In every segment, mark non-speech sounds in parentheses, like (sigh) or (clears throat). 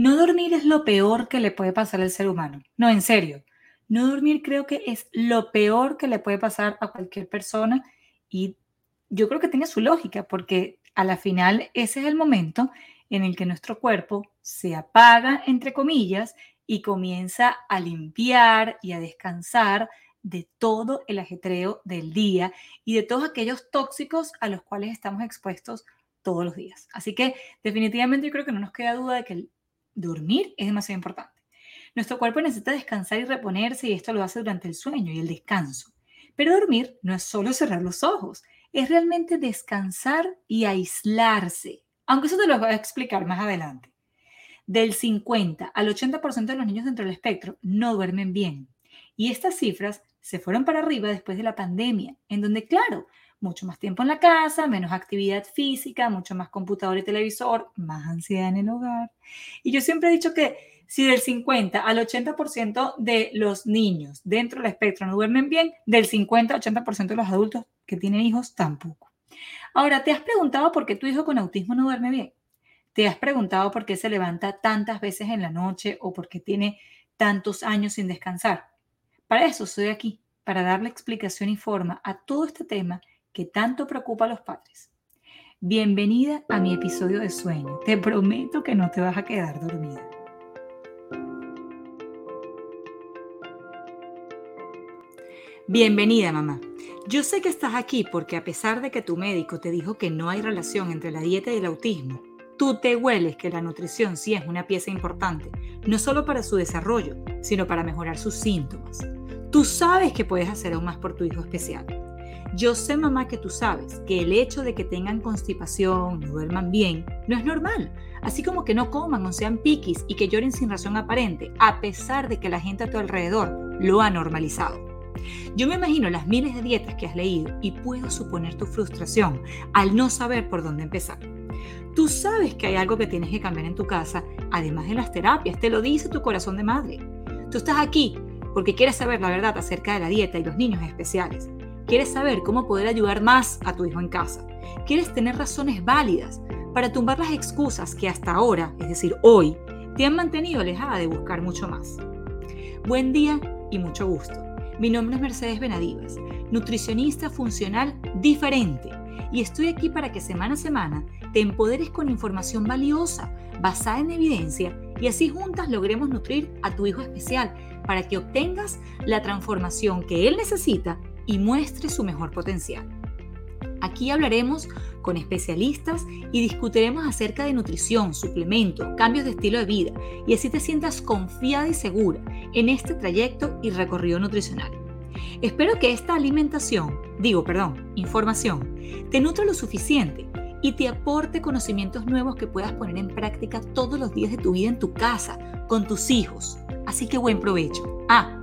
No dormir es lo peor que le puede pasar al ser humano. No, en serio. No dormir creo que es lo peor que le puede pasar a cualquier persona y yo creo que tiene su lógica porque a la final ese es el momento en el que nuestro cuerpo se apaga, entre comillas, y comienza a limpiar y a descansar de todo el ajetreo del día y de todos aquellos tóxicos a los cuales estamos expuestos todos los días. Así que definitivamente yo creo que no nos queda duda de que el dormir es demasiado importante. Nuestro cuerpo necesita descansar y reponerse y esto lo hace durante el sueño y el descanso. Pero dormir no es solo cerrar los ojos, es realmente descansar y aislarse. Aunque eso te lo voy a explicar más adelante. Del 50 al 80% de los niños dentro del espectro no duermen bien. Y estas cifras se fueron para arriba después de la pandemia, en donde, claro, mucho más tiempo en la casa, menos actividad física, mucho más computador y televisor, más ansiedad en el hogar. Y yo siempre he dicho que si del 50 al 80% de los niños dentro del espectro no duermen bien, del 50 al 80% de los adultos que tienen hijos tampoco. Ahora, ¿te has preguntado por qué tu hijo con autismo no duerme bien? ¿Te has preguntado por qué se levanta tantas veces en la noche o por qué tiene tantos años sin descansar? Para eso estoy aquí, para darle explicación y forma a todo este tema que tanto preocupa a los padres. Bienvenida a mi episodio de sueño. Te prometo que no te vas a quedar dormida. Bienvenida, mamá. Yo sé que estás aquí porque a pesar de que tu médico te dijo que no hay relación entre la dieta y el autismo, tú te hueles que la nutrición sí es una pieza importante, no solo para su desarrollo, sino para mejorar sus síntomas. Tú sabes que puedes hacer aún más por tu hijo especial. Yo sé, mamá, que tú sabes que el hecho de que tengan constipación, no duerman bien, no es normal. Así como que no coman o sean piquis y que lloren sin razón aparente, a pesar de que la gente a tu alrededor lo ha normalizado. Yo me imagino las miles de dietas que has leído y puedo suponer tu frustración al no saber por dónde empezar. Tú sabes que hay algo que tienes que cambiar en tu casa, además de las terapias, te lo dice tu corazón de madre. Tú estás aquí porque quieres saber la verdad acerca de la dieta y los niños especiales. Quieres saber cómo poder ayudar más a tu hijo en casa. Quieres tener razones válidas para tumbar las excusas que hasta ahora, es decir, hoy, te han mantenido alejada de buscar mucho más. Buen día y mucho gusto. Mi nombre es Mercedes Benadivas, nutricionista funcional diferente, y estoy aquí para que semana a semana te empoderes con información valiosa, basada en evidencia, y así juntas logremos nutrir a tu hijo especial para que obtengas la transformación que él necesita y muestre su mejor potencial. Aquí hablaremos con especialistas y discutiremos acerca de nutrición, suplementos, cambios de estilo de vida y así te sientas confiada y segura en este trayecto y recorrido nutricional. Espero que esta alimentación, digo, perdón, información, te nutra lo suficiente y te aporte conocimientos nuevos que puedas poner en práctica todos los días de tu vida en tu casa, con tus hijos. Así que buen provecho. Ah,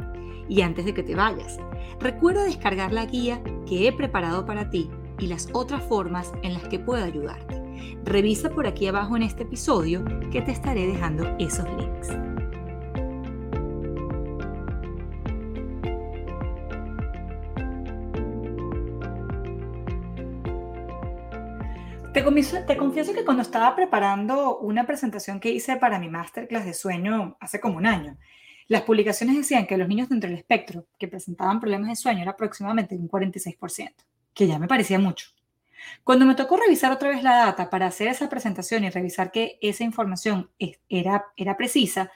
y antes de que te vayas, Recuerda descargar la guía que he preparado para ti y las otras formas en las que puedo ayudarte. Revisa por aquí abajo en este episodio que te estaré dejando esos links. Te, te, confieso que cuando estaba preparando una presentación que hice para mi masterclass de sueño hace como un año, las publicaciones decían que los niños dentro del espectro que presentaban problemas de sueño era aproximadamente un 46%, que ya me parecía mucho. Cuando me tocó revisar otra vez la data para hacer esa presentación y revisar que esa información era, era precisa,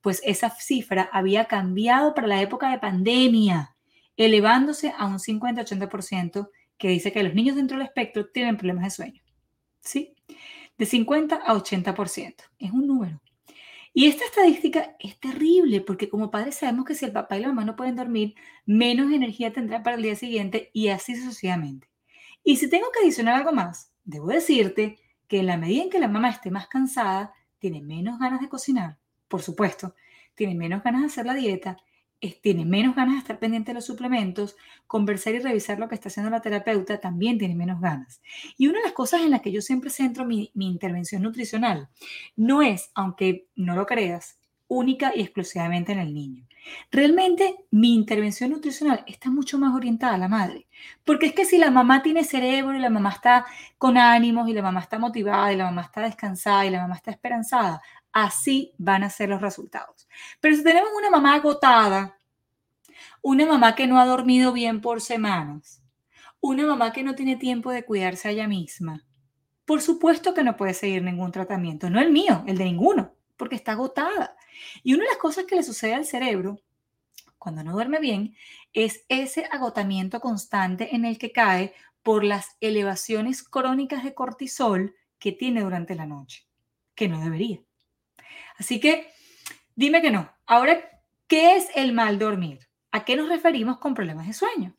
pues esa cifra había cambiado para la época de pandemia, elevándose a un 50-80% que dice que los niños dentro del espectro tienen problemas de sueño. ¿Sí? De 50 a 80%. Es un número. Y esta estadística es terrible porque como padres sabemos que si el papá y la mamá no pueden dormir, menos energía tendrá para el día siguiente y así sucesivamente. Y si tengo que adicionar algo más, debo decirte que en la medida en que la mamá esté más cansada, tiene menos ganas de cocinar, por supuesto, tiene menos ganas de hacer la dieta tiene menos ganas de estar pendiente de los suplementos, conversar y revisar lo que está haciendo la terapeuta también tiene menos ganas. Y una de las cosas en las que yo siempre centro mi, intervención nutricional no es, aunque no lo creas, única y exclusivamente en el niño. Realmente mi intervención nutricional está mucho más orientada a la madre, porque es que si la mamá tiene cerebro y la mamá está con ánimos y la mamá está motivada y la mamá está descansada y la mamá está esperanzada, Así van a ser los resultados. Pero si tenemos una mamá agotada, una mamá que no ha dormido bien por semanas, una mamá que no tiene tiempo de cuidarse a ella misma, por supuesto que no puede seguir ningún tratamiento, no el mío, el de ninguno, porque está agotada. Y una de las cosas que le sucede al cerebro cuando no duerme bien es ese agotamiento constante en el que cae por las elevaciones crónicas de cortisol que tiene durante la noche, que no debería. Así que dime que no. Ahora, ¿qué es el mal dormir? ¿A qué nos referimos con problemas de sueño?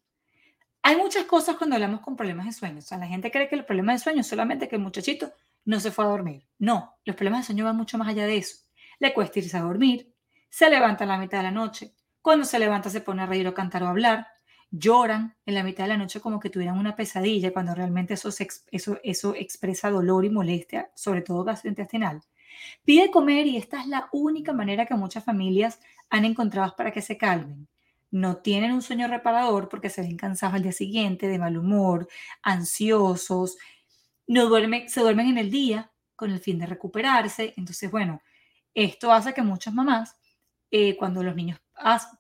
Hay muchas cosas cuando hablamos con problemas de sueño. O sea, la gente cree que el problema de sueño es solamente que el muchachito no se fue a dormir. No, los problemas de sueño van mucho más allá de eso. Le cuesta irse a dormir, se levanta a la mitad de la noche, cuando se levanta se pone a reír o cantar o hablar, lloran en la mitad de la noche como que tuvieran una pesadilla, cuando realmente eso, eso, eso expresa dolor y molestia, sobre todo gastrointestinal. Pide comer y esta es la única manera que muchas familias han encontrado para que se calmen. No tienen un sueño reparador porque se ven cansados al día siguiente, de mal humor, ansiosos, no duermen, se duermen en el día con el fin de recuperarse. Entonces, bueno, esto hace que muchas mamás, eh, cuando los niños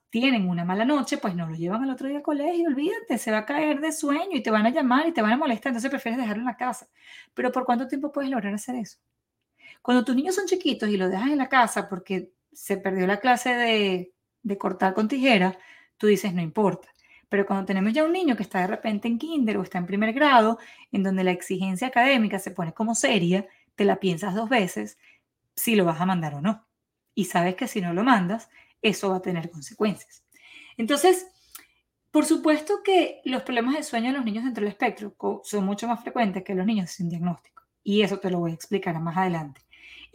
tienen una mala noche, pues no lo llevan al otro día al colegio, olvídate, se va a caer de sueño y te van a llamar y te van a molestar, entonces prefieres dejarlo en la casa. Pero ¿por cuánto tiempo puedes lograr hacer eso? Cuando tus niños son chiquitos y lo dejas en la casa porque se perdió la clase de, de cortar con tijera, tú dices, no importa. Pero cuando tenemos ya un niño que está de repente en kinder o está en primer grado, en donde la exigencia académica se pone como seria, te la piensas dos veces si lo vas a mandar o no. Y sabes que si no lo mandas, eso va a tener consecuencias. Entonces, por supuesto que los problemas de sueño en los niños dentro del espectro son mucho más frecuentes que los niños sin diagnóstico. Y eso te lo voy a explicar más adelante.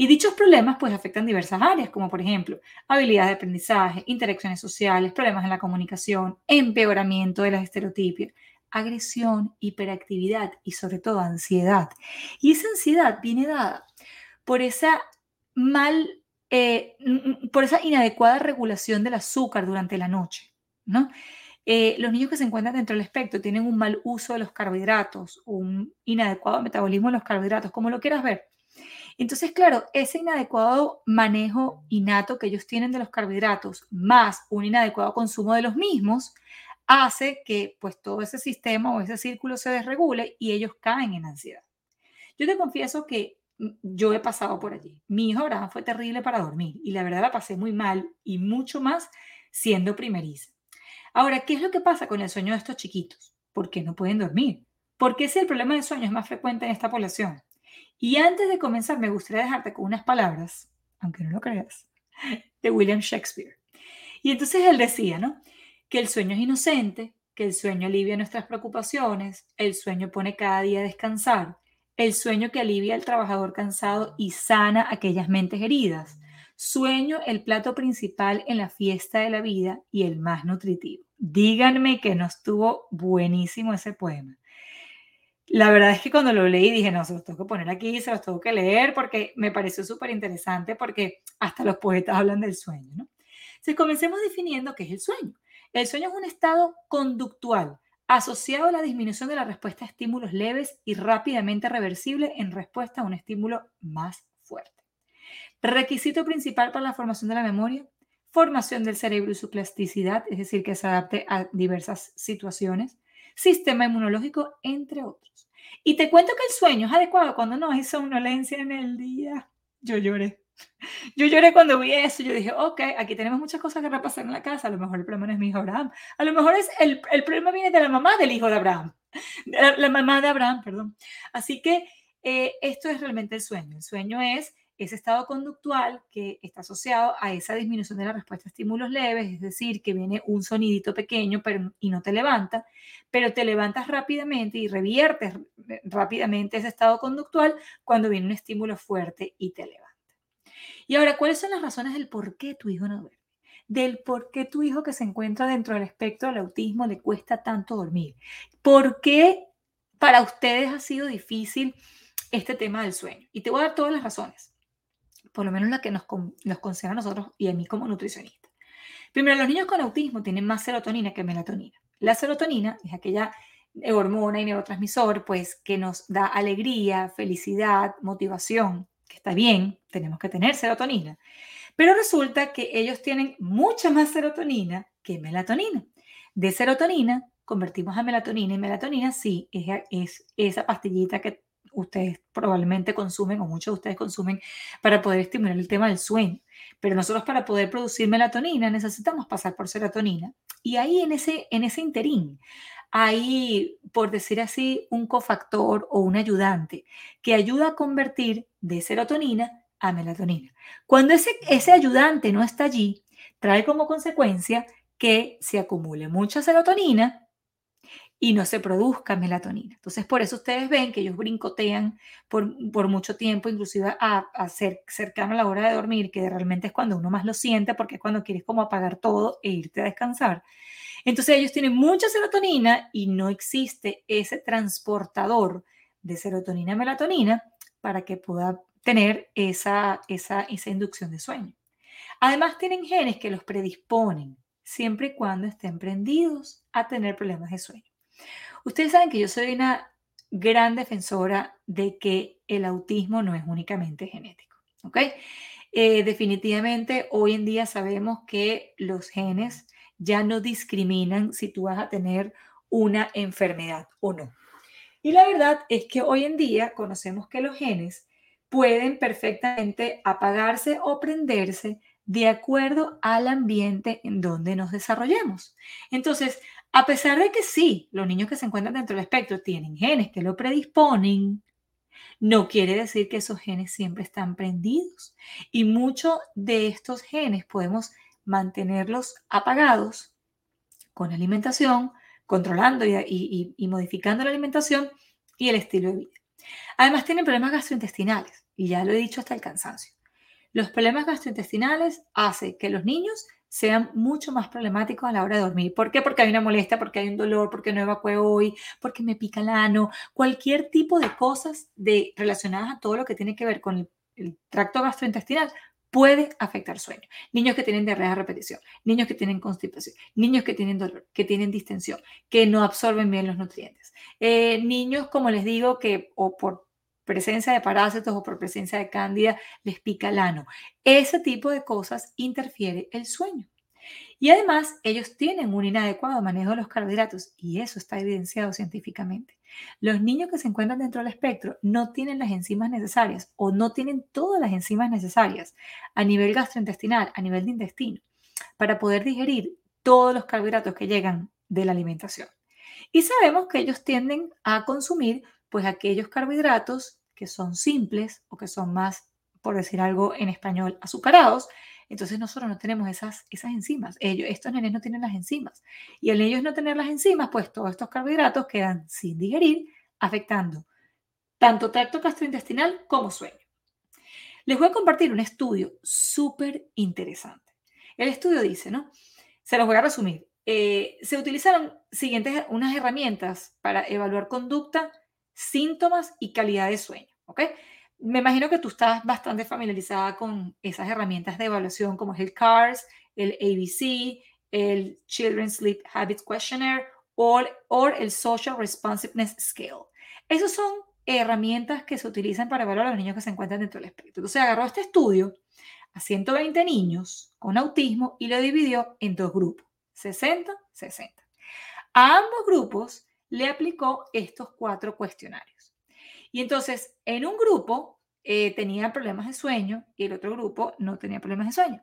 Y dichos problemas pues afectan diversas áreas, como por ejemplo habilidades de aprendizaje, interacciones sociales, problemas en la comunicación, empeoramiento de las estereotipias, agresión, hiperactividad y sobre todo ansiedad. Y esa ansiedad viene dada por esa mal eh, por esa inadecuada regulación del azúcar durante la noche, ¿no? Eh, los niños que se encuentran dentro del espectro tienen un mal uso de los carbohidratos, un inadecuado metabolismo de los carbohidratos, como lo quieras ver. Entonces, claro, ese inadecuado manejo innato que ellos tienen de los carbohidratos, más un inadecuado consumo de los mismos, hace que pues todo ese sistema o ese círculo se desregule y ellos caen en ansiedad. Yo te confieso que yo he pasado por allí. Mi hijo Abraham fue terrible para dormir y la verdad la pasé muy mal y mucho más siendo primeriza. Ahora, ¿qué es lo que pasa con el sueño de estos chiquitos? ¿Por qué no pueden dormir? ¿Por qué si el problema de sueño es más frecuente en esta población? Y antes de comenzar, me gustaría dejarte con unas palabras, aunque no lo creas, de William Shakespeare. Y entonces él decía, ¿no? Que el sueño es inocente, que el sueño alivia nuestras preocupaciones, el sueño pone cada día a descansar, el sueño que alivia al trabajador cansado y sana aquellas mentes heridas. Sueño el plato principal en la fiesta de la vida y el más nutritivo. Díganme que no estuvo buenísimo ese poema. La verdad es que cuando lo leí dije, no, se los tengo que poner aquí, se los tengo que leer porque me pareció súper interesante porque hasta los poetas hablan del sueño, ¿no? Entonces comencemos definiendo qué es el sueño. El sueño es un estado conductual asociado a la disminución de la respuesta a estímulos leves y rápidamente reversible en respuesta a un estímulo más fuerte. Requisito principal para la formación de la memoria, formación del cerebro y su plasticidad, es decir, que se adapte a diversas situaciones, sistema inmunológico, entre otros. Y te cuento que el sueño es adecuado cuando no hay somnolencia en el día. Yo lloré. Yo lloré cuando vi eso, yo dije, ok, aquí tenemos muchas cosas que repasar en la casa, a lo mejor el problema no es mi hijo Abraham, a lo mejor es el, el problema viene de la mamá del hijo de Abraham, la, mamá de Abraham, perdón. Así que eh, esto es realmente el sueño. El sueño es ese estado conductual que está asociado a esa disminución de la respuesta a estímulos leves, es decir, que viene un sonidito pequeño pero, y no te levanta, pero te levantas rápidamente y reviertes rápidamente ese estado conductual cuando viene un estímulo fuerte y te levanta. Y ahora, ¿cuáles son las razones del por qué tu hijo no duerme? Del por qué tu hijo que se encuentra dentro del espectro del autismo le cuesta tanto dormir. ¿Por qué para ustedes ha sido difícil este tema del sueño? Y te voy a dar todas las razones, por lo menos la que nos, nos concede a nosotros y a mí como nutricionista. Primero, los niños con autismo tienen más serotonina que melatonina. La serotonina es aquella hormona y neurotransmisor pues que nos da alegría, felicidad, motivación que está bien, tenemos que tener serotonina, pero resulta que ellos tienen mucha más serotonina que melatonina. De serotonina convertimos a melatonina y melatonina sí es, es esa pastillita que ustedes probablemente consumen o muchos de ustedes consumen para poder estimular el tema del sueño. Pero nosotros para poder producir melatonina necesitamos pasar por serotonina. Y ahí en ese, en ese interín hay, por decir así, un cofactor o un ayudante que ayuda a convertir de serotonina a melatonina. Cuando ese, ese ayudante no está allí, trae como consecuencia que se acumule mucha serotonina y no se produzca melatonina. Entonces, por eso ustedes ven que ellos brincotean por, por mucho tiempo, inclusive a, a, ser cercano a la hora de dormir, que realmente es cuando uno más lo siente, porque es cuando quieres como apagar todo e irte a descansar. Entonces, ellos tienen mucha serotonina y no existe ese transportador de serotonina a melatonina para que pueda tener esa, esa, esa inducción de sueño. Además, tienen genes que los predisponen siempre y cuando estén prendidos a tener problemas de sueño. Ustedes saben que yo soy una gran defensora de que el autismo no es únicamente genético, ¿ok? Eh, definitivamente hoy en día sabemos que los genes ya no discriminan si tú vas a tener una enfermedad o no. Y la verdad es que hoy en día conocemos que los genes pueden perfectamente apagarse o prenderse de acuerdo al ambiente en donde nos desarrollemos. Entonces, a pesar de que sí, los niños que se encuentran dentro del espectro tienen genes que lo predisponen, no quiere decir que esos genes siempre están prendidos. Y muchos de estos genes podemos mantenerlos apagados con alimentación, controlando y, y, modificando la alimentación y el estilo de vida. Además tienen problemas gastrointestinales, y ya lo he dicho hasta el cansancio. Los problemas gastrointestinales hacen que los niños sean mucho más problemáticos a la hora de dormir. ¿Por qué? Porque hay una molestia, porque hay un dolor, porque no evacué hoy, porque me pica el ano, cualquier tipo de cosas de, relacionadas a todo lo que tiene que ver con el, tracto gastrointestinal puede afectar sueño. Niños que tienen diarrea de repetición, niños que tienen constipación, niños que tienen dolor, que tienen distensión, que no absorben bien los nutrientes. Eh, niños, como les digo, que o por presencia de parásitos o por presencia de cándida les pica el ano. Ese tipo de cosas interfiere el sueño. Y además, ellos tienen un inadecuado manejo de los carbohidratos y eso está evidenciado científicamente. Los niños que se encuentran dentro del espectro no tienen las enzimas necesarias o no tienen todas las enzimas necesarias a nivel gastrointestinal, a nivel de intestino, para poder digerir todos los carbohidratos que llegan de la alimentación. Y sabemos que ellos tienden a consumir pues aquellos carbohidratos que son simples o que son más, por decir algo en español, azucarados, entonces nosotros no tenemos esas, esas enzimas. Ellos, estos nenes no tienen las enzimas. Y al ellos no tener las enzimas, pues todos estos carbohidratos quedan sin digerir, afectando tanto tracto gastrointestinal como sueño. Les voy a compartir un estudio súper interesante. El estudio dice, ¿no? Se los voy a resumir. Eh, se utilizaron siguientes unas herramientas para evaluar conducta síntomas y calidad de sueño, ¿ok? Me imagino que tú estás bastante familiarizada con esas herramientas de evaluación como es el CARS, el ABC, el Children's Sleep Habits Questionnaire o, el Social Responsiveness Scale. Esas son herramientas que se utilizan para evaluar a los niños que se encuentran dentro del espectro. Entonces agarró este estudio a 120 niños con autismo y lo dividió en dos grupos, 60, 60. A ambos grupos le aplicó estos cuatro cuestionarios. Y entonces, en un grupo eh, tenía problemas de sueño y el otro grupo no tenía problemas de sueño.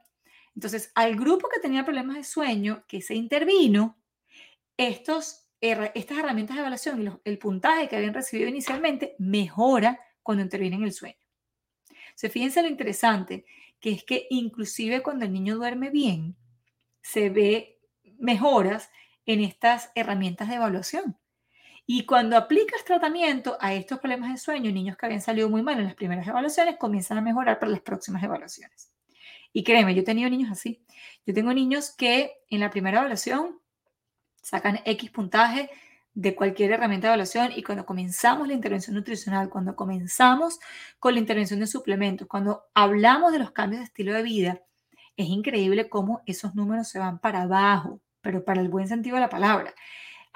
Entonces, al grupo que tenía problemas de sueño, que se intervino, estos, estas herramientas de evaluación y el puntaje que habían recibido inicialmente mejora cuando intervienen el sueño. Se fíjense lo interesante, que es que inclusive cuando el niño duerme bien, se ve mejoras en estas herramientas de evaluación. Y cuando aplicas tratamiento a estos problemas de sueño, niños que habían salido muy mal en las primeras evaluaciones comienzan a mejorar para las próximas evaluaciones. Y créeme, yo he tenido niños así. Yo tengo niños que en la primera evaluación sacan X puntaje de cualquier herramienta de evaluación y cuando comenzamos la intervención nutricional, cuando comenzamos con la intervención de suplementos, cuando hablamos de los cambios de estilo de vida, es increíble cómo esos números se van para abajo, pero para el buen sentido de la palabra.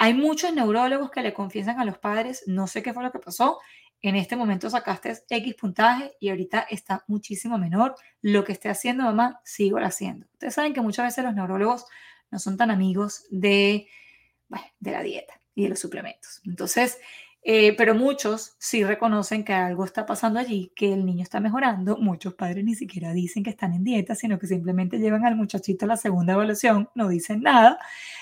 Hay muchos neurólogos que le confiesan a los padres, no sé qué fue lo que pasó, en este momento sacaste X puntaje y ahorita está muchísimo menor. Lo que esté haciendo mamá, sigo haciendo. Ustedes saben que muchas veces los neurólogos no son tan amigos de, de la dieta y de los suplementos. Entonces, eh, pero muchos sí reconocen que algo está pasando allí, que el niño está mejorando. Muchos padres ni siquiera dicen que están en dieta, sino que simplemente llevan al muchachito a la segunda evaluación, no dicen nada.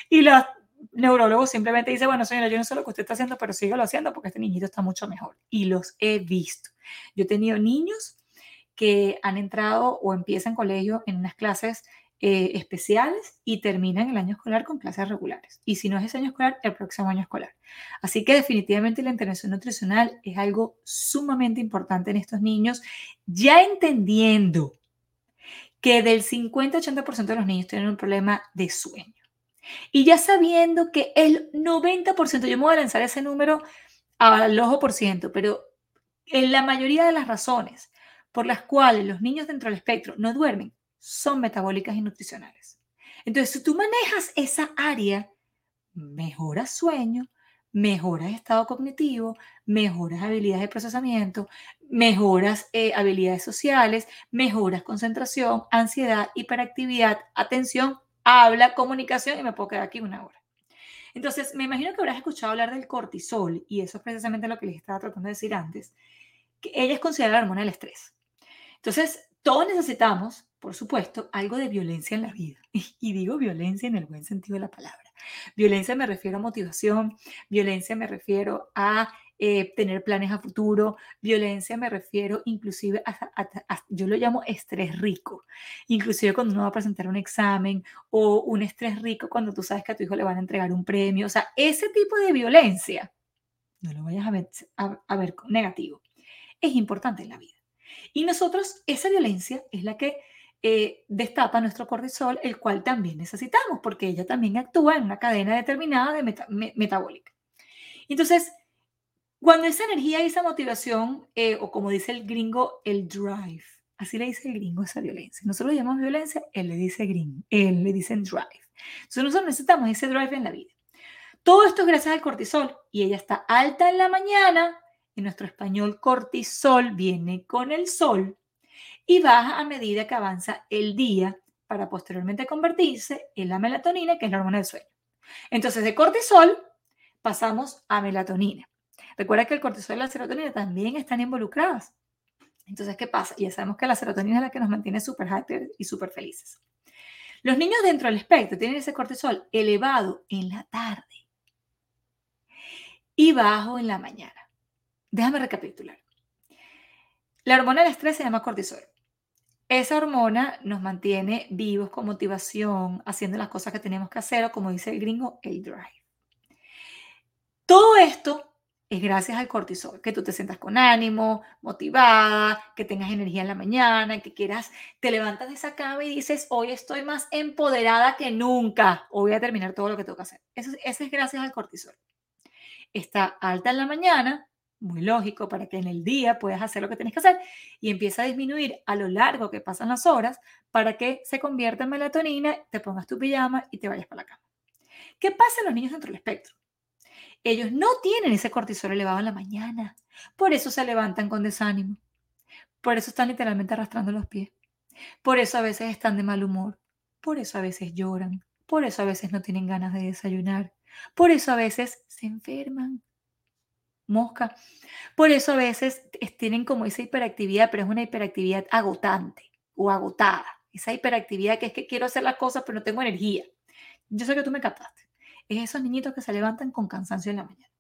Y los neurólogos simplemente dicen, bueno, señora, yo no sé lo que usted está haciendo, pero síguelo haciendo porque este niñito está mucho mejor. Y los he visto. Yo he tenido niños que han entrado o empiezan colegio en unas clases eh, especiales y terminan el año escolar con clases regulares. Y si no es ese año escolar, el próximo año escolar. Así que definitivamente la intervención nutricional es algo sumamente importante en estos niños, ya entendiendo que del 50-80% de los niños tienen un problema de sueño. Y ya sabiendo que el 90%, yo me voy a lanzar ese número al ojo por ciento, pero en la mayoría de las razones por las cuales los niños dentro del espectro no duermen son metabólicas y nutricionales. Entonces, si tú manejas esa área, mejoras sueño, mejoras estado cognitivo, mejoras habilidades de procesamiento, mejoras eh, habilidades sociales, mejoras concentración, ansiedad, hiperactividad, atención, habla, comunicación y me puedo quedar aquí una hora. Entonces, me imagino que habrás escuchado hablar del cortisol y eso es precisamente lo que les estaba tratando de decir antes, que ella es considerada la hormona del estrés. Entonces, todos necesitamos por supuesto, algo de violencia en la vida. (laughs) Y digo violencia en el buen sentido de la palabra. Violencia me refiero a motivación, violencia me refiero a eh, tener planes a futuro, violencia me refiero inclusive a, yo lo llamo estrés rico, inclusive cuando uno va a presentar un examen o un estrés rico cuando tú sabes que a tu hijo le van a entregar un premio, o sea, ese tipo de violencia, no lo vayas a ver, a ver negativo, es importante en la vida. Y nosotros, esa violencia es la que eh, destapa nuestro cortisol, el cual también necesitamos, porque ella también actúa en una cadena determinada de metabólica. Entonces, cuando esa energía y esa motivación, eh, o como dice el gringo, el drive, así le dice el gringo esa violencia. Nosotros lo llamamos violencia, él le dice green, él le dice drive. Entonces, nosotros necesitamos ese drive en la vida. Todo esto es gracias al cortisol y ella está alta en la mañana. En nuestro español, cortisol viene con el sol y baja a medida que avanza el día para posteriormente convertirse en la melatonina, que es la hormona del sueño. Entonces, de cortisol pasamos a melatonina. Recuerda que el cortisol y la serotonina también están involucradas. Entonces, ¿qué pasa? Ya sabemos que la serotonina es la que nos mantiene súper happy y súper felices. Los niños dentro del espectro tienen ese cortisol elevado en la tarde y bajo en la mañana. Déjame recapitular. La hormona del estrés se llama cortisol. Esa hormona nos mantiene vivos con motivación, haciendo las cosas que tenemos que hacer, o como dice el gringo, el drive. Todo esto es gracias al cortisol, que tú te sientas con ánimo, motivada, que tengas energía en la mañana, que quieras, te levantas de esa cama y dices, hoy estoy más empoderada que nunca, o voy a terminar todo lo que tengo que hacer. Eso, eso es gracias al cortisol. Está alta en la mañana, muy lógico para que en el día puedas hacer lo que tienes que hacer y empieza a disminuir a lo largo que pasan las horas para que se convierta en melatonina, te pongas tu pijama y te vayas para la cama. ¿Qué pasa en los niños dentro del espectro? Ellos no tienen ese cortisol elevado en la mañana, por eso se levantan con desánimo, por eso están literalmente arrastrando los pies, por eso a veces están de mal humor, por eso a veces lloran, por eso a veces no tienen ganas de desayunar, por eso a veces se enferman, mosca. Por eso a veces tienen como esa hiperactividad, pero es una hiperactividad agotante o agotada. Esa hiperactividad que es que quiero hacer las cosas, pero no tengo energía. Yo sé que tú me captaste. Es esos niñitos que se levantan con cansancio en la mañana.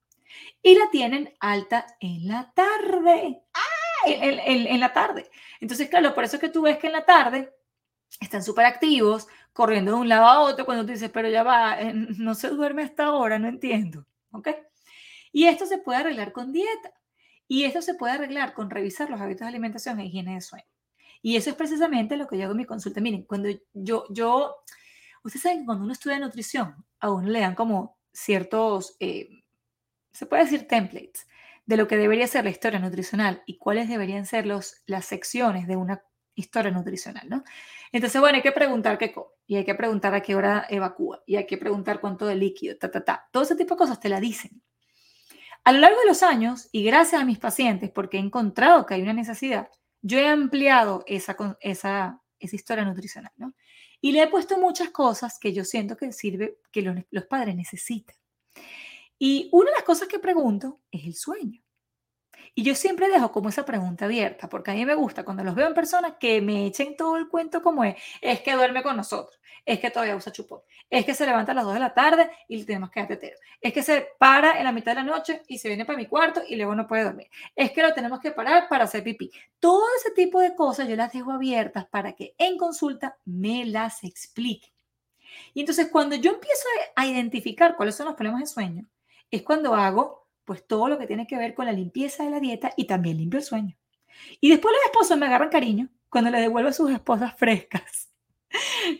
Y la tienen alta en la tarde. ¡Ah! En, la tarde. Entonces, claro, por eso es que tú ves que en la tarde están súper activos, corriendo de un lado a otro, cuando tú dices, pero ya va, eh, no se duerme hasta ahora, no entiendo. ¿Ok? Y esto se puede arreglar con dieta. Y esto se puede arreglar con revisar los hábitos de alimentación e higiene de sueño. Y eso es precisamente lo que yo hago en mi consulta. Miren, cuando yo, yo, ustedes saben que cuando uno estudia nutrición, a uno le dan como ciertos, eh, se puede decir templates, de lo que debería ser la historia nutricional y cuáles deberían ser los, las secciones de una historia nutricional, ¿no? Entonces, bueno, hay que preguntar qué come, y hay que preguntar a qué hora evacúa, y hay que preguntar cuánto de líquido, ta, ta, ta. Todo ese tipo de cosas te la dicen. A lo largo de los años, y gracias a mis pacientes, porque he encontrado que hay una necesidad, yo he ampliado esa, esa, esa historia nutricional, ¿no? Y le he puesto muchas cosas que yo siento que sirve, que los, padres necesitan. Y una de las cosas que pregunto es el sueño. Y yo siempre dejo como esa pregunta abierta, porque a mí me gusta cuando los veo en persona que me echen todo el cuento como es, es que duerme con nosotros, es que todavía usa chupón, es que se levanta a las 2 de la tarde y tenemos que dar tetero, es que se para en la mitad de la noche y se viene para mi cuarto y luego no puede dormir, es que lo tenemos que parar para hacer pipí. Todo ese tipo de cosas yo las dejo abiertas para que en consulta me las explique. Y entonces cuando yo empiezo a identificar cuáles son los problemas de sueño, es cuando hago pues todo lo que tiene que ver con la limpieza de la dieta y también limpio el sueño. Y después los esposos me agarran cariño cuando le devuelvo a sus esposas (laughs) frescas.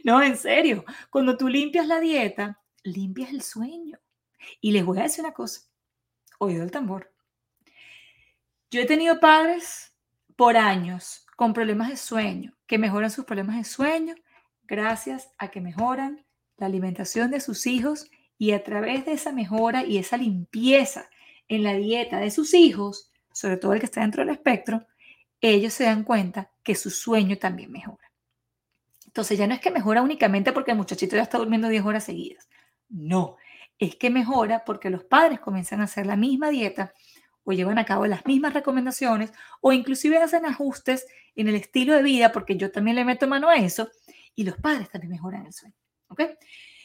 No, en serio, cuando tú limpias la dieta, limpias el sueño. Y les voy a decir una cosa, oído el tambor. Yo he tenido padres por años con problemas de sueño, que mejoran sus problemas de sueño gracias a que mejoran la alimentación de sus hijos y a través de esa mejora y esa limpieza en la dieta de sus hijos, sobre todo el que está dentro del espectro, ellos se dan cuenta que su sueño también mejora. Entonces ya no es que mejora únicamente porque el muchachito ya está durmiendo 10 horas seguidas. No, es que mejora porque los padres comienzan a hacer la misma dieta o llevan a cabo las mismas recomendaciones o inclusive hacen ajustes en el estilo de vida porque yo también le meto mano a eso y los padres también mejoran el sueño. ¿Ok?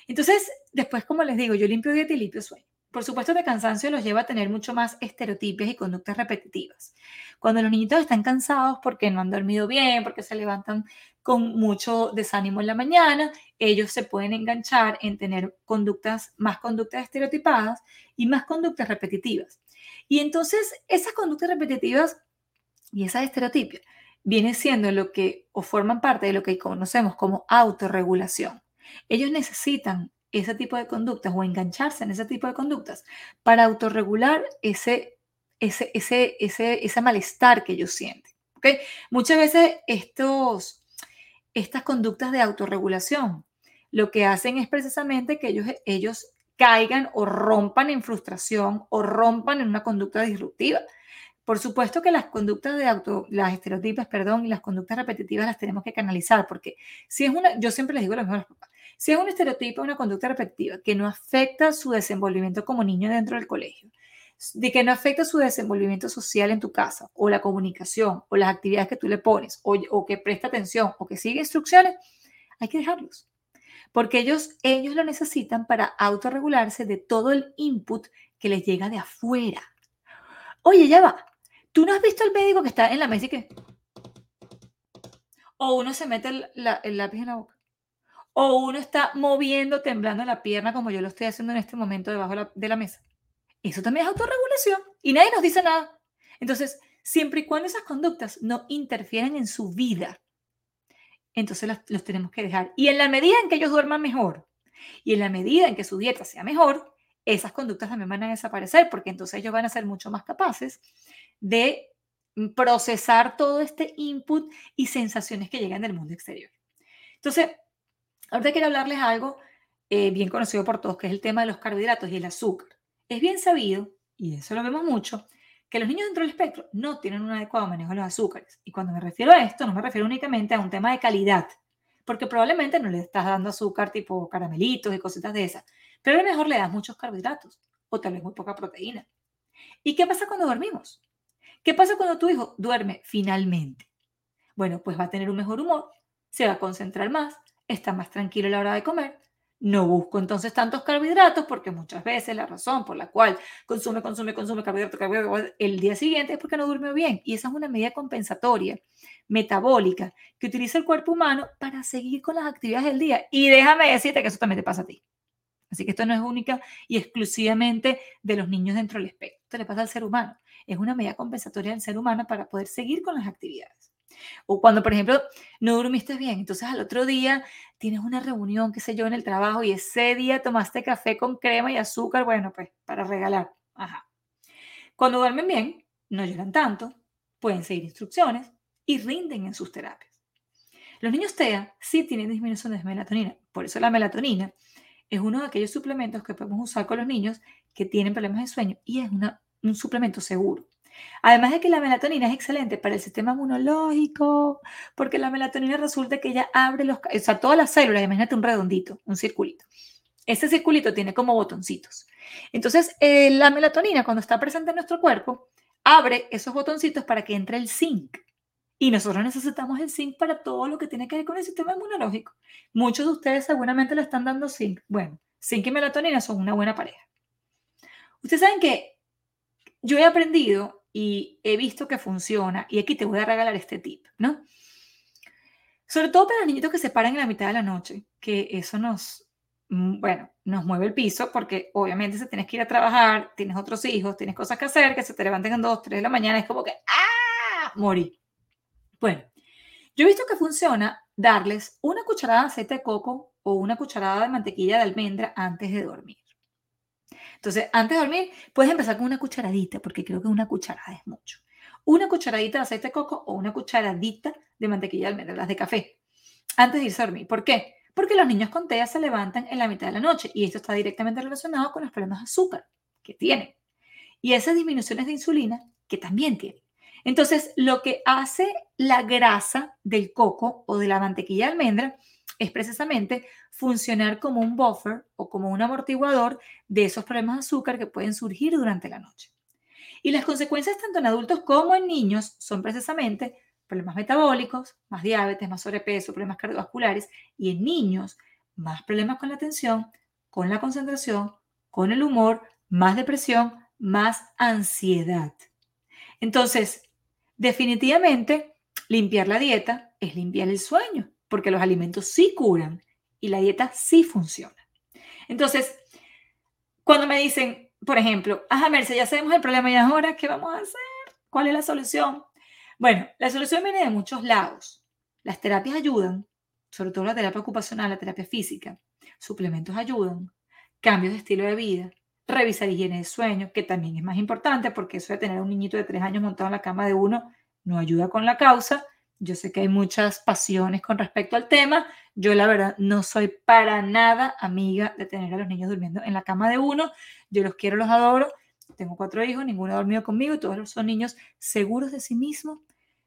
Entonces, después, como les digo, yo limpio dieta y limpio sueño. Por supuesto que cansancio los lleva a tener mucho más estereotipos y conductas repetitivas. Cuando los niñitos están cansados porque no han dormido bien, porque se levantan con mucho desánimo en la mañana, ellos se pueden enganchar en tener conductas, más conductas estereotipadas y más conductas repetitivas. Y entonces esas conductas repetitivas y esas estereotipias vienen siendo lo que o forman parte de lo que conocemos como autorregulación. Ellos necesitan ese tipo de conductas o engancharse en ese tipo de conductas para autorregular ese, ese, ese, ese, ese malestar que ellos sienten. ¿okay? Muchas veces estos, estas conductas de autorregulación lo que hacen es precisamente que ellos, ellos caigan o rompan en frustración o rompan en una conducta disruptiva. Por supuesto que las conductas de auto, las estereotipas, perdón, y las conductas repetitivas las tenemos que canalizar, porque si es una, yo siempre les digo lo mismo a los papás, si es un estereotipo, una conducta repetitiva que no afecta su desenvolvimiento como niño dentro del colegio, de que no afecta su desenvolvimiento social en tu casa, o la comunicación, o las actividades que tú le pones, o, que presta atención, o que sigue instrucciones, hay que dejarlos. Porque ellos, ellos lo necesitan para autorregularse de todo el input que les llega de afuera. Oye, ya va. ¿Tú no has visto al médico que está en la mesa y que... O uno se mete el lápiz en la boca o uno está moviendo, temblando la pierna como yo lo estoy haciendo en este momento debajo de la mesa. Eso también es autorregulación y nadie nos dice nada. Entonces, siempre y cuando esas conductas no interfieren en su vida, entonces los, tenemos que dejar. Y en la medida en que ellos duerman mejor y en la medida en que su dieta sea mejor, esas conductas también van a desaparecer porque entonces ellos van a ser mucho más capaces de procesar todo este input y sensaciones que llegan del mundo exterior. Entonces, Ahorita quiero hablarles algo eh, bien conocido por todos, que es el tema de los carbohidratos y el azúcar. Es bien sabido, y eso lo vemos mucho, que los niños dentro del espectro no tienen un adecuado manejo de los azúcares. Y cuando me refiero a esto, no me refiero únicamente a un tema de calidad, porque probablemente no le estás dando azúcar tipo caramelitos y cositas de esas, pero a lo mejor le das muchos carbohidratos o tal vez muy poca proteína. ¿Y qué pasa cuando dormimos? ¿Qué pasa cuando tu hijo duerme finalmente? Bueno, pues va a tener un mejor humor, se va a concentrar más, está más tranquilo a la hora de comer. No busco entonces tantos carbohidratos porque muchas veces la razón por la cual consume, consume, consume carbohidratos carbohidrato, el día siguiente es porque no durmió bien. Y esa es una medida compensatoria, metabólica, que utiliza el cuerpo humano para seguir con las actividades del día. Y déjame decirte que eso también te pasa a ti. Así que esto no es única y exclusivamente de los niños dentro del espectro. Esto le pasa al ser humano. Es una medida compensatoria del ser humano para poder seguir con las actividades. O cuando, por ejemplo, no durmiste bien, entonces al otro día tienes una reunión, qué sé yo, en el trabajo y ese día tomaste café con crema y azúcar, bueno, pues para regalar. Ajá. Cuando duermen bien, no lloran tanto, pueden seguir instrucciones y rinden en sus terapias. Los niños TEA sí tienen disminución de melatonina, por eso la melatonina es uno de aquellos suplementos que podemos usar con los niños que tienen problemas de sueño y es un suplemento seguro. Además de que la melatonina es excelente para el sistema inmunológico, porque la melatonina resulta que ella abre los, o sea, todas las células, imagínate un redondito, un circulito. Ese circulito tiene como botoncitos. Entonces, eh, la melatonina, cuando está presente en nuestro cuerpo, abre esos botoncitos para que entre el zinc. Y nosotros necesitamos el zinc para todo lo que tiene que ver con el sistema inmunológico. Muchos de ustedes seguramente le están dando zinc. Bueno, zinc y melatonina son una buena pareja. Ustedes saben que yo he aprendido y he visto que funciona, y aquí te voy a regalar este tip, ¿no? Sobre todo para los niñitos que se paran en la mitad de la noche, que eso nos, mm, bueno, nos mueve el piso porque obviamente si tienes que ir a trabajar, tienes otros hijos, tienes cosas que hacer, que se te levanten a 2, 3 de la mañana, es como que, ¡ah! Morí. Bueno, yo he visto que funciona darles una cucharada de aceite de coco o una cucharada de mantequilla de almendra antes de dormir. Entonces, antes de dormir, puedes empezar con una cucharadita, porque creo que una cucharada es mucho. Una cucharadita de aceite de coco o una cucharadita de mantequilla de almendra, las de café, antes de irse a dormir. ¿Por qué? Porque los niños con TEA se levantan en la mitad de la noche y esto está directamente relacionado con los problemas de azúcar que tienen y esas disminuciones de insulina que también tienen. Entonces, lo que hace la grasa del coco o de la mantequilla de almendra es precisamente funcionar como un buffer o como un amortiguador de esos problemas de azúcar que pueden surgir durante la noche. Y las consecuencias tanto en adultos como en niños son precisamente problemas metabólicos, más diabetes, más sobrepeso, problemas cardiovasculares y en niños más problemas con la atención, con la concentración, con el humor, más depresión, más ansiedad. Entonces, definitivamente, limpiar la dieta es limpiar el sueño porque los alimentos sí curan y la dieta sí funciona. Entonces, cuando me dicen, por ejemplo, ajá, Merce, ya sabemos el problema y ahora, ¿qué vamos a hacer? ¿Cuál es la solución? Bueno, la solución viene de muchos lados. Las terapias ayudan, sobre todo la terapia ocupacional, la terapia física. Suplementos ayudan, cambios de estilo de vida, revisar higiene de sueño, que también es más importante porque eso de tener a un niñito de tres años montado en la cama de uno no ayuda con la causa, yo sé que hay muchas pasiones con respecto al tema. Yo la verdad no soy para nada amiga de tener a los niños durmiendo en la cama de uno. Yo los quiero, los adoro. Tengo cuatro hijos, ninguno ha dormido conmigo. Todos son niños seguros de sí mismos,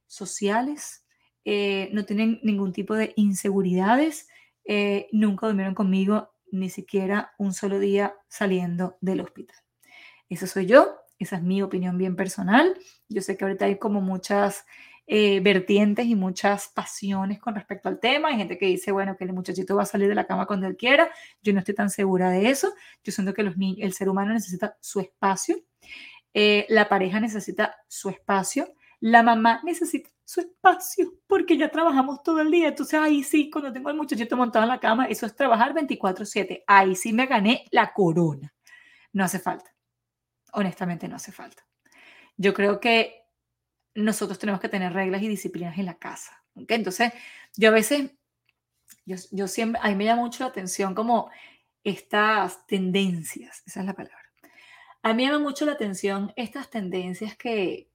sociales, eh, no tienen ningún tipo de inseguridades. Eh, nunca durmieron conmigo ni siquiera un solo día saliendo del hospital. Eso soy yo, esa es mi opinión bien personal. Yo sé que ahorita hay como muchas eh, vertientes y muchas pasiones con respecto al tema. Hay gente que dice, bueno, que el muchachito va a salir de la cama cuando él quiera. Yo no estoy tan segura de eso. Yo siento que el ser humano necesita su espacio. Eh, la pareja necesita su espacio. La mamá necesita su espacio porque ya trabajamos todo el día. Entonces, ahí sí, cuando tengo al muchachito montado en la cama, eso es trabajar 24/7. Ahí sí me gané la corona. No hace falta. Honestamente, no hace falta. Yo creo que nosotros tenemos que tener reglas y disciplinas en la casa. Entonces, yo a veces, yo, siempre, a mí me llama mucho la atención como estas tendencias, esa es la palabra. A mí me llama mucho la atención estas tendencias que,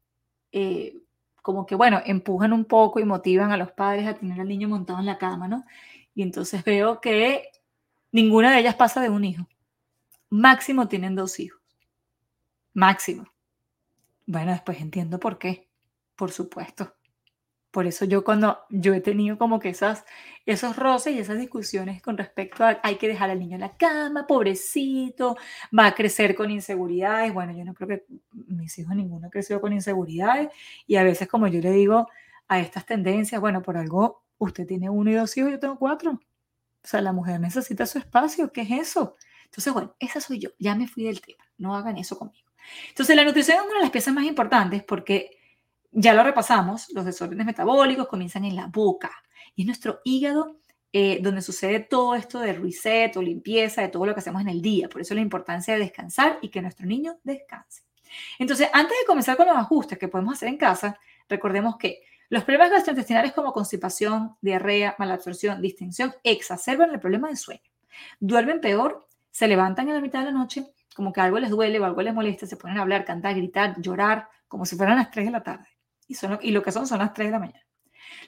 eh, como que, bueno, empujan un poco y motivan a los padres a tener al niño montado en la cama, ¿no? Y entonces veo que ninguna de ellas pasa de un hijo. Máximo tienen dos hijos. Máximo. Bueno, después entiendo por qué por supuesto. Por eso yo cuando yo he tenido como que esas, esos roces y esas discusiones con respecto a hay que dejar al niño en la cama, pobrecito, va a crecer con inseguridades. Bueno, yo no creo que mis hijos ninguno ha crecido con inseguridades y a veces como yo le digo a estas tendencias, bueno, por algo usted tiene uno y dos hijos, yo tengo cuatro. O sea, la mujer necesita su espacio, ¿qué es eso? Entonces, bueno, esa soy yo, ya me fui del tema, no hagan eso conmigo. Entonces, la nutrición es una de las piezas más importantes porque ya lo repasamos, los desórdenes metabólicos comienzan en la boca y es nuestro hígado eh, donde sucede todo esto de reset o limpieza de todo lo que hacemos en el día. Por eso la importancia de descansar y que nuestro niño descanse. Entonces, antes de comenzar con los ajustes que podemos hacer en casa, recordemos que los problemas gastrointestinales como constipación, diarrea, malabsorción, distensión exacerban el problema de sueño. Duermen peor, se levantan en la mitad de la noche, como que algo les duele o algo les molesta, se ponen a hablar, cantar, gritar, llorar, como si fueran las 3 de la tarde y, lo que son son las 3 de la mañana.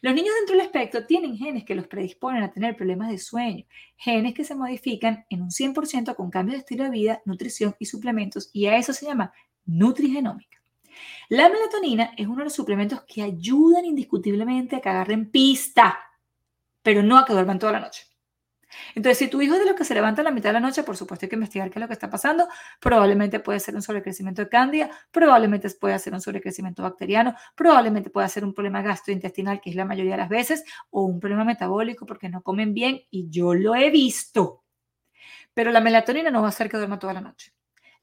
Los niños dentro del espectro tienen genes que los predisponen a tener problemas de sueño, genes que se modifican en un 100% con cambios de estilo de vida, nutrición y suplementos, y a eso se llama nutrigenómica. La melatonina es uno de los suplementos que ayudan indiscutiblemente a que agarren pista, pero no a que duerman toda la noche. Entonces, si tu hijo es de los que se levanta a la mitad de la noche, por supuesto hay que investigar qué es lo que está pasando. Probablemente puede ser un sobrecrecimiento de cándida, probablemente puede ser un sobrecrecimiento bacteriano, probablemente puede ser un problema gastrointestinal, que es la mayoría de las veces, o un problema metabólico porque no comen bien, y yo lo he visto. Pero la melatonina no va a hacer que duerma toda la noche.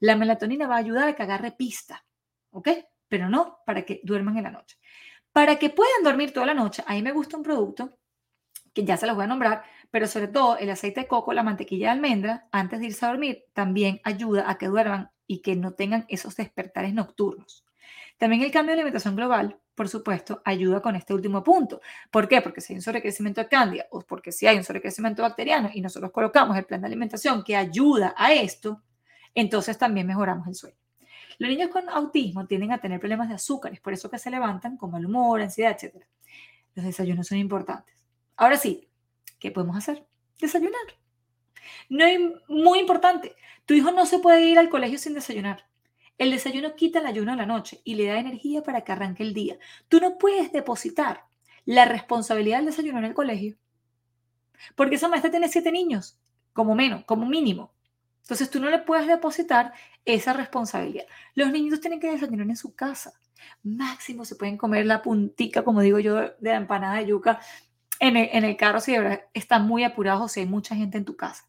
La melatonina va a ayudar a que agarre pista, ¿ok? Pero no para que duerman en la noche. Para que puedan dormir toda la noche, ahí me gusta un producto que ya se los voy a nombrar, pero sobre todo el aceite de coco, la mantequilla de almendra, antes de irse a dormir, también ayuda a que duerman y que no tengan esos despertares nocturnos. También el cambio de alimentación global, por supuesto, ayuda con este último punto. ¿Por qué? Porque si hay un sobrecrecimiento de cándida o porque si hay un sobrecrecimiento bacteriano y nosotros colocamos el plan de alimentación que ayuda a esto, entonces también mejoramos el sueño. Los niños con autismo tienden a tener problemas de azúcares, por eso que se levantan con mal humor, ansiedad, etc. Los desayunos son importantes. Ahora sí, ¿qué podemos hacer? Desayunar. No es muy importante. Tu hijo no se puede ir al colegio sin desayunar. El desayuno quita el ayuno a la noche y le da energía para que arranque el día. Tú no puedes depositar la responsabilidad del desayuno en el colegio. Porque esa maestra tiene siete niños, como menos, como mínimo. Entonces tú no le puedes depositar esa responsabilidad. Los niños tienen que desayunar en su casa. Máximo se pueden comer la puntica, como digo yo, de la empanada de yuca en el, carro si de verdad están muy apurados o si hay mucha gente en tu casa.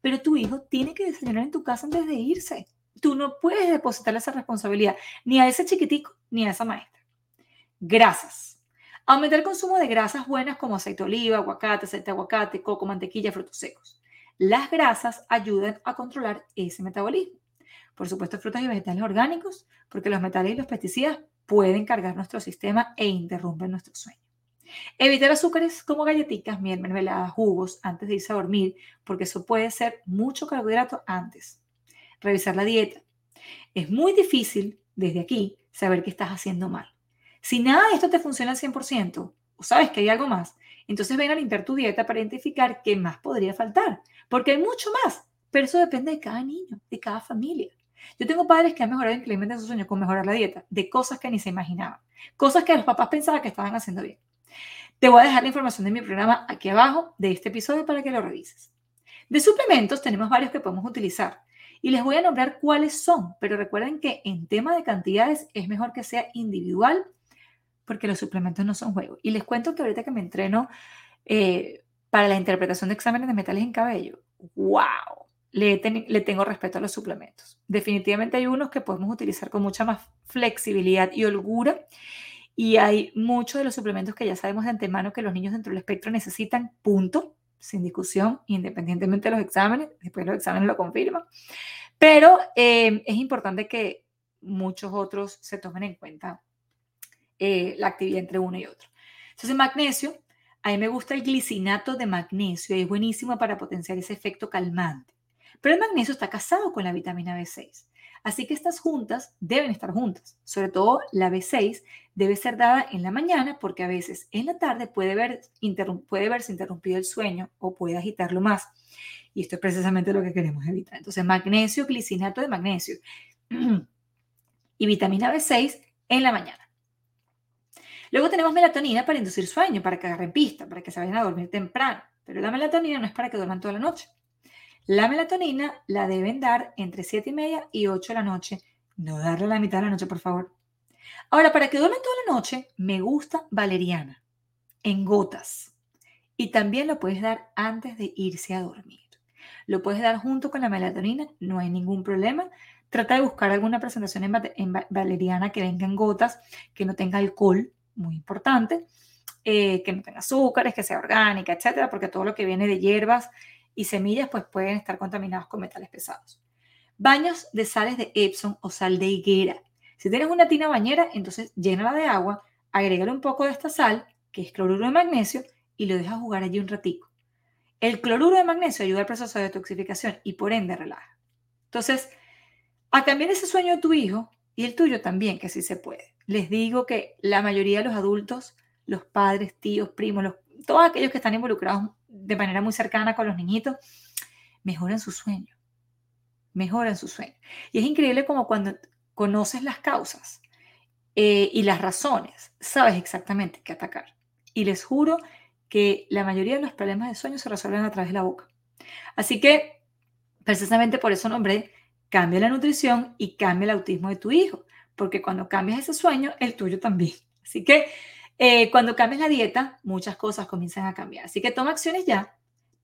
Pero tu hijo tiene que desayunar en tu casa antes de irse. Tú no puedes depositarle esa responsabilidad ni a ese chiquitico ni a esa maestra. Grasas. Aumentar el consumo de grasas buenas como aceite de oliva, aguacate, aceite de aguacate, coco, mantequilla, frutos secos. Las grasas ayudan a controlar ese metabolismo. Por supuesto, frutas y vegetales orgánicos, porque los metales y los pesticidas pueden cargar nuestro sistema e interrumpen nuestro sueño. Evitar azúcares como galletitas, miel, mermelada, jugos antes de irse a dormir, porque eso puede ser mucho carbohidrato antes. Revisar la dieta. Es muy difícil desde aquí saber qué estás haciendo mal. Si nada de esto te funciona al 100% o sabes que hay algo más, entonces ven a limpiar tu dieta para identificar qué más podría faltar, porque hay mucho más, pero eso depende de cada niño, de cada familia. Yo tengo padres que han mejorado increíblemente su sueño con mejorar la dieta, de cosas que ni se imaginaban, cosas que los papás pensaban que estaban haciendo bien. Te voy a dejar la información de mi programa aquí abajo de este episodio para que lo revises. De suplementos tenemos varios que podemos utilizar y les voy a nombrar cuáles son, pero recuerden que en tema de cantidades es mejor que sea individual porque los suplementos no son juegos. Y les cuento que ahorita que me entreno eh, para la interpretación de exámenes de metales en cabello, wow, le, tengo respeto a los suplementos. Definitivamente hay unos que podemos utilizar con mucha más flexibilidad y holgura y hay muchos de los suplementos que ya sabemos de antemano que los niños dentro del espectro necesitan, punto, sin discusión, independientemente de los exámenes, después los exámenes lo confirman. Pero eh, es importante que muchos otros se tomen en cuenta eh, la actividad entre uno y otro. Entonces, magnesio, a mí me gusta el glicinato de magnesio, es buenísimo para potenciar ese efecto calmante. Pero el magnesio está casado con la vitamina B6. Así que estas juntas deben estar juntas. Sobre todo la B6 debe ser dada en la mañana porque a veces en la tarde puede, ver, puede verse interrumpido el sueño o puede agitarlo más. Y esto es precisamente lo que queremos evitar. Entonces, magnesio, glicinato de magnesio (clears throat) y vitamina B6 en la mañana. Luego tenemos melatonina para inducir sueño, para que agarren pista, para que se vayan a dormir temprano. Pero la melatonina no es para que duerman toda la noche. La melatonina la deben dar entre 7 y media y 8 de la noche. No darle la mitad de la noche, por favor. Ahora, para que duerman toda la noche, me gusta valeriana, en gotas. Y también lo puedes dar antes de irse a dormir. Lo puedes dar junto con la melatonina, no hay ningún problema. Trata de buscar alguna presentación en, valeriana que venga en gotas, que no tenga alcohol, muy importante, eh, que no tenga azúcares, que sea orgánica, etcétera, porque todo lo que viene de hierbas y semillas pues pueden estar contaminados con metales pesados. Baños de sales de Epsom o sal de higuera. Si tienes una tina bañera, entonces llénala de agua, agrégale un poco de esta sal, que es cloruro de magnesio, y lo dejas jugar allí un ratico. El cloruro de magnesio ayuda al proceso de detoxificación y por ende relaja. Entonces, a cambiar ese sueño de tu hijo y el tuyo también, que sí se puede. Les digo que la mayoría de los adultos, los padres, tíos, primos, todos aquellos que están involucrados de manera muy cercana con los niñitos, mejoran su sueño. Mejoran su sueño. Y es increíble como cuando conoces las causas eh, y las razones, sabes exactamente qué atacar. Y les juro que la mayoría de los problemas de sueño se resuelven a través de la boca. Así que, precisamente por eso nombré, cambia la nutrición y cambia el autismo de tu hijo, porque cuando cambias ese sueño, el tuyo también. Así que, eh, cuando cambias la dieta, muchas cosas comienzan a cambiar. Así que toma acciones ya.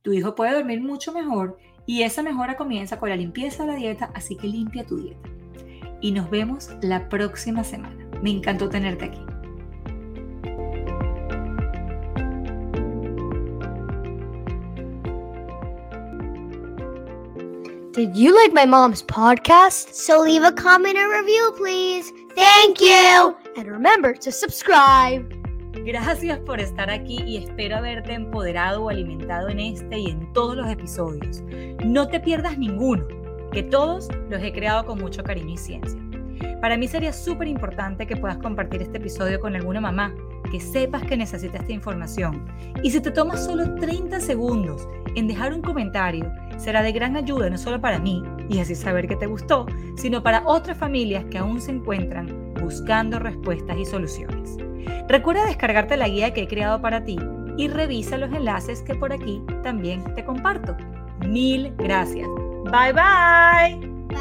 Tu hijo puede dormir mucho mejor y esa mejora comienza con la limpieza de la dieta, así que limpia tu dieta. Y nos vemos la próxima semana. Me encantó tenerte aquí. Did you like my mom's podcast? So leave a comment or review, please. Thank you. And remember to subscribe. Gracias por estar aquí y espero haberte empoderado o alimentado en este y en todos los episodios. No te pierdas ninguno, que todos los he creado con mucho cariño y ciencia. Para mí sería súper importante que puedas compartir este episodio con alguna mamá que sepas que necesita esta información. Y si te tomas solo 30 segundos en dejar un comentario, será de gran ayuda no solo para mí y así saber que te gustó, sino para otras familias que aún se encuentran buscando respuestas y soluciones. Recuerda descargarte la guía que he creado para ti y revisa los enlaces que por aquí también te comparto. Mil gracias. Bye bye.